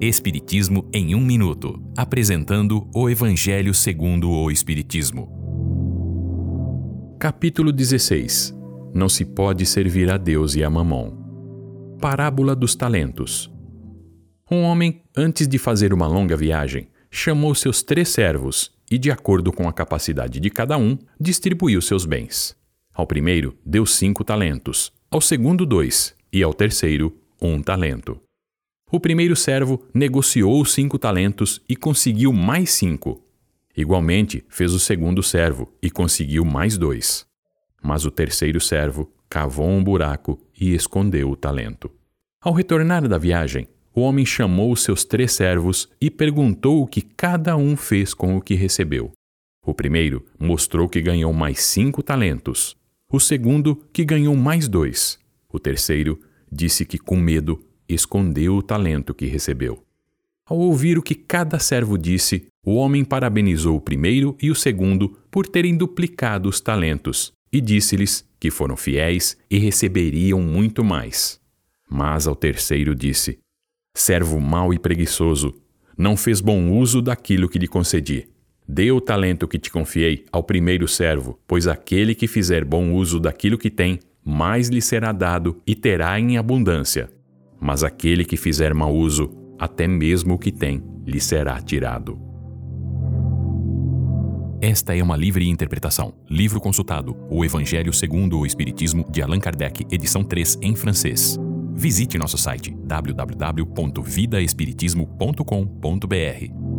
Espiritismo em um minuto, apresentando o Evangelho segundo o Espiritismo. Capítulo 16. Não se pode servir a Deus e a Mamon. Parábola dos talentos. Um homem, antes de fazer uma longa viagem, chamou seus três servos e, de acordo com a capacidade de cada um, distribuiu seus bens. Ao primeiro, deu cinco talentos, ao segundo, dois, e ao terceiro, um talento. O primeiro servo negociou os cinco talentos e conseguiu mais cinco. Igualmente fez o segundo servo e conseguiu mais dois. Mas o terceiro servo cavou um buraco e escondeu o talento. Ao retornar da viagem, o homem chamou os seus três servos e perguntou o que cada um fez com o que recebeu. O primeiro mostrou que ganhou mais cinco talentos. O segundo, que ganhou mais dois. O terceiro disse que, com medo, escondeu o talento que recebeu. Ao ouvir o que cada servo disse, o homem parabenizou o primeiro e o segundo por terem duplicado os talentos e disse-lhes que foram fiéis e receberiam muito mais. Mas ao terceiro disse: Servo mau e preguiçoso, não fez bom uso daquilo que lhe concedi. Dê o talento que te confiei ao primeiro servo, pois aquele que fizer bom uso daquilo que tem, mais lhe será dado e terá em abundância. Mas aquele que fizer mau uso, até mesmo o que tem, lhe será tirado. Esta é uma livre interpretação. Livro consultado: O Evangelho segundo o Espiritismo, de Allan Kardec, edição 3, em francês. Visite nosso site www.vidaespiritismo.com.br.